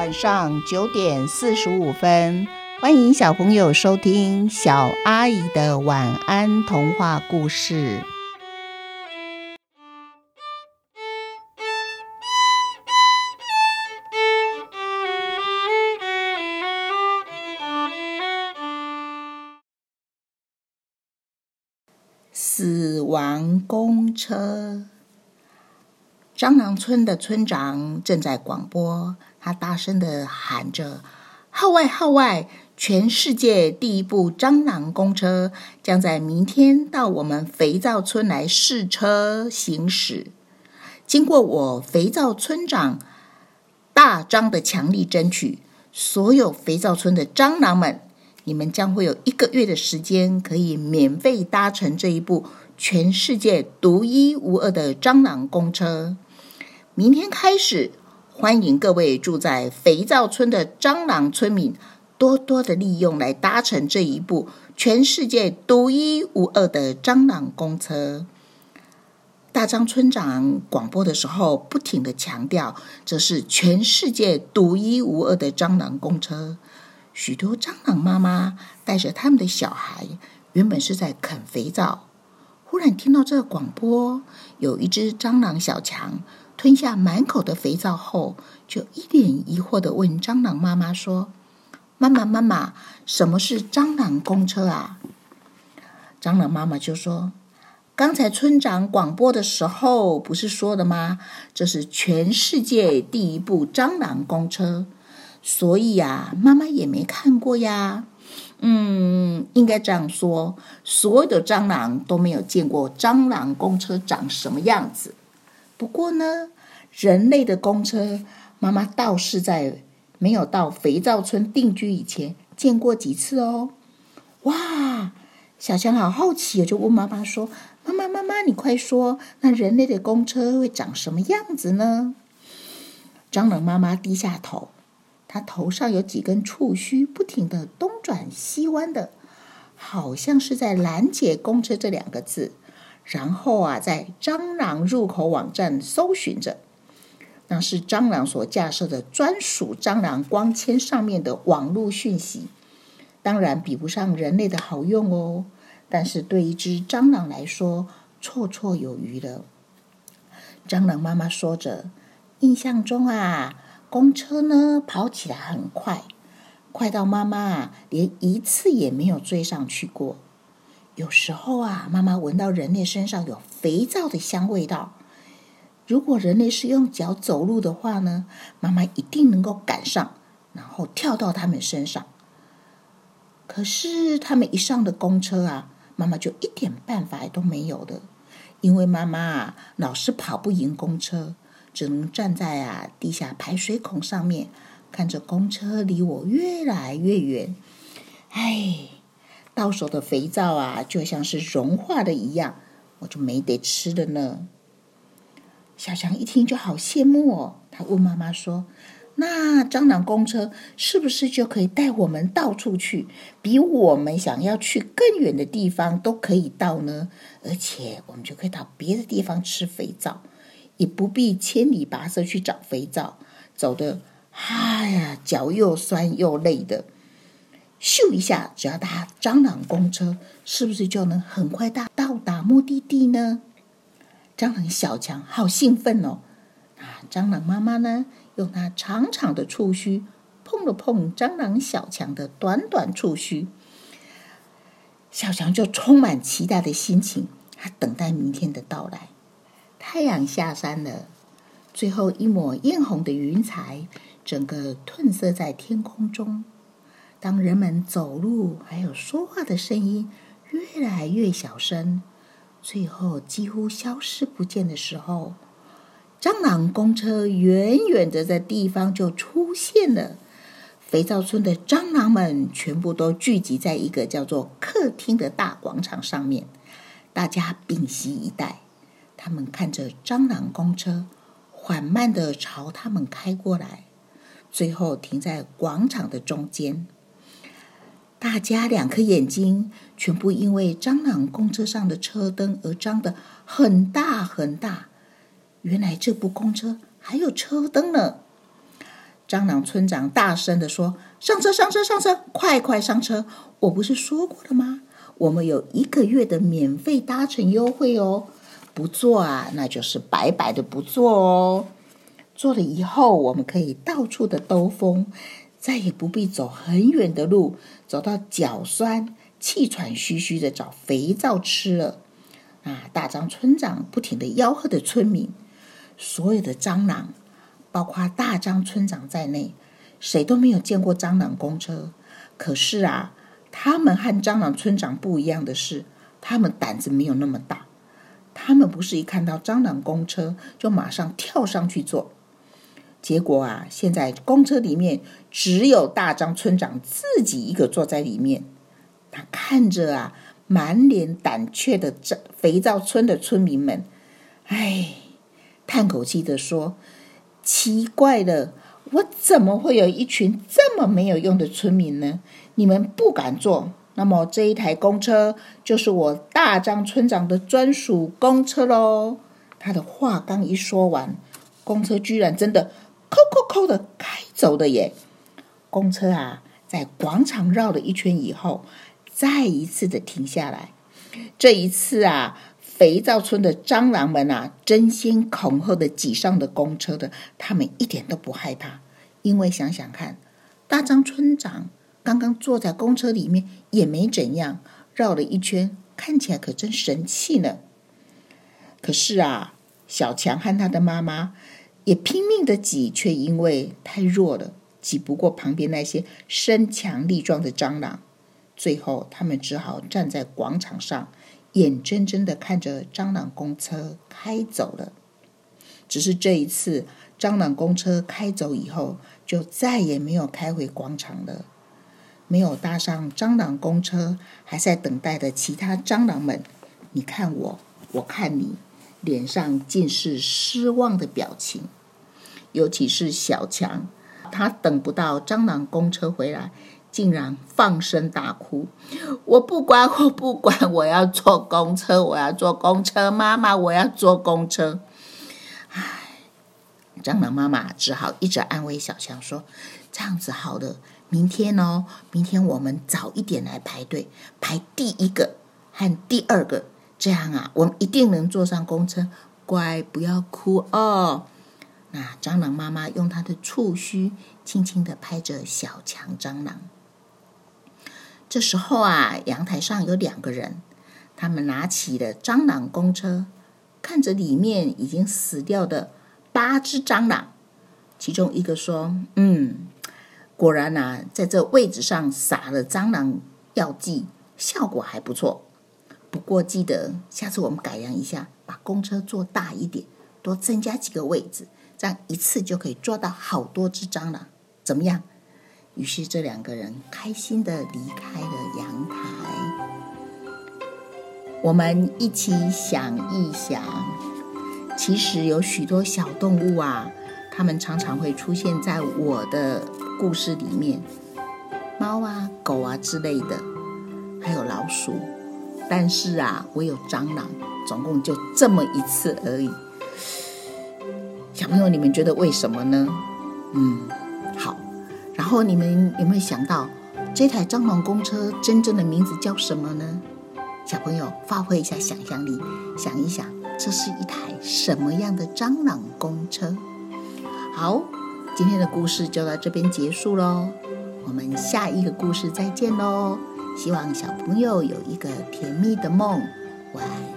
晚上九点四十五分，欢迎小朋友收听小阿姨的晚安童话故事。死亡公车。蟑螂村的村长正在广播，他大声的喊着：“号外号外！全世界第一部蟑螂公车将在明天到我们肥皂村来试车行驶。经过我肥皂村长大张的强力争取，所有肥皂村的蟑螂们，你们将会有一个月的时间可以免费搭乘这一部全世界独一无二的蟑螂公车。”明天开始，欢迎各位住在肥皂村的蟑螂村民多多的利用来搭乘这一部全世界独一无二的蟑螂公车。大张村长广播的时候，不停的强调，这是全世界独一无二的蟑螂公车。许多蟑螂妈妈带着他们的小孩，原本是在啃肥皂，忽然听到这广播，有一只蟑螂小强。吞下满口的肥皂后，就一脸疑惑的问蟑螂妈妈说：“妈妈，妈妈，什么是蟑螂公车啊？”蟑螂妈妈就说：“刚才村长广播的时候不是说的吗？这是全世界第一部蟑螂公车，所以呀，妈妈也没看过呀。嗯，应该这样说，所有的蟑螂都没有见过蟑螂公车长什么样子。”不过呢，人类的公车，妈妈倒是在没有到肥皂村定居以前见过几次哦。哇，小强好好奇，就问妈妈说：“妈妈，妈妈，你快说，那人类的公车会长什么样子呢？”蟑螂妈妈低下头，她头上有几根触须，不停的东转西弯的，好像是在拦截“公车”这两个字。然后啊，在蟑螂入口网站搜寻着，那是蟑螂所架设的专属蟑螂光纤上面的网络讯息。当然比不上人类的好用哦，但是对一只蟑螂来说，绰绰有余了。蟑螂妈妈说着：“印象中啊，公车呢跑起来很快，快到妈妈连一次也没有追上去过。”有时候啊，妈妈闻到人类身上有肥皂的香味道。如果人类是用脚走路的话呢，妈妈一定能够赶上，然后跳到他们身上。可是他们一上的公车啊，妈妈就一点办法都没有的，因为妈妈啊老是跑不赢公车，只能站在啊地下排水孔上面，看着公车离我越来越远。唉。到手的肥皂啊，就像是融化的一样，我就没得吃了呢。小强一听就好羡慕哦，他问妈妈说：“那蟑螂公车是不是就可以带我们到处去，比我们想要去更远的地方都可以到呢？而且我们就可以到别的地方吃肥皂，也不必千里跋涉去找肥皂，走的哎呀脚又酸又累的。”咻一下，只要搭蟑螂公车，是不是就能很快到到达目的地呢？蟑螂小强好兴奋哦！啊，蟑螂妈妈呢，用它长长的触须碰了碰蟑螂小强的短短触须，小强就充满期待的心情，他等待明天的到来。太阳下山了，最后一抹艳红的云彩，整个褪色在天空中。当人们走路还有说话的声音越来越小声，最后几乎消失不见的时候，蟑螂公车远远的在地方就出现了。肥皂村的蟑螂们全部都聚集在一个叫做客厅的大广场上面，大家屏息以待。他们看着蟑螂公车缓慢的朝他们开过来，最后停在广场的中间。大家两颗眼睛全部因为蟑螂公车上的车灯而张得很大很大。原来这部公车还有车灯呢！蟑螂村长大声的说：“上车，上车，上车，快快上车！我不是说过了吗？我们有一个月的免费搭乘优惠哦。不坐啊，那就是白白的不坐哦。坐了以后，我们可以到处的兜风，再也不必走很远的路，走到脚酸、气喘吁吁的找肥皂吃了。”啊！大张村长不停的吆喝着村民，所有的蟑螂，包括大张村长在内，谁都没有见过蟑螂公车。可是啊，他们和蟑螂村长不一样的是，他们胆子没有那么大。他们不是一看到蟑螂公车就马上跳上去坐。结果啊，现在公车里面只有大张村长自己一个坐在里面。他看着啊。满脸胆怯的肥皂村的村民们，唉，叹口气的说：“奇怪了，我怎么会有一群这么没有用的村民呢？你们不敢坐，那么这一台公车就是我大张村长的专属公车喽。”他的话刚一说完，公车居然真的“扣扣扣”的开走了耶！公车啊，在广场绕了一圈以后。再一次的停下来，这一次啊，肥皂村的蟑螂们啊，争先恐后的挤上了公车的，他们一点都不害怕，因为想想看，大张村长刚刚坐在公车里面也没怎样，绕了一圈，看起来可真神气呢。可是啊，小强和他的妈妈也拼命的挤，却因为太弱了，挤不过旁边那些身强力壮的蟑螂。最后，他们只好站在广场上，眼睁睁的看着蟑螂公车开走了。只是这一次，蟑螂公车开走以后，就再也没有开回广场了。没有搭上蟑螂公车，还在等待的其他蟑螂们，你看我，我看你，脸上尽是失望的表情。尤其是小强，他等不到蟑螂公车回来。竟然放声大哭！我不管，我不管，我要坐公车，我要坐公车，妈妈，我要坐公车。唉，蟑螂妈妈只好一直安慰小强说：“这样子好了，明天哦，明天我们早一点来排队，排第一个和第二个，这样啊，我们一定能坐上公车。乖，不要哭哦。”那蟑螂妈妈用她的触须轻轻的拍着小强蟑螂。这时候啊，阳台上有两个人，他们拿起了蟑螂公车，看着里面已经死掉的八只蟑螂。其中一个说：“嗯，果然呐，在这位置上撒了蟑螂药剂，效果还不错。不过记得下次我们改良一下，把公车做大一点，多增加几个位置，这样一次就可以抓到好多只蟑螂，怎么样？”于是，这两个人开心的离开了阳台。我们一起想一想，其实有许多小动物啊，它们常常会出现在我的故事里面，猫啊、狗啊之类的，还有老鼠。但是啊，我有蟑螂，总共就这么一次而已。小朋友，你们觉得为什么呢？嗯。好然后你们有没有想到，这台蟑螂公车真正的名字叫什么呢？小朋友发挥一下想象力，想一想，这是一台什么样的蟑螂公车？好，今天的故事就到这边结束喽，我们下一个故事再见喽！希望小朋友有一个甜蜜的梦，晚安。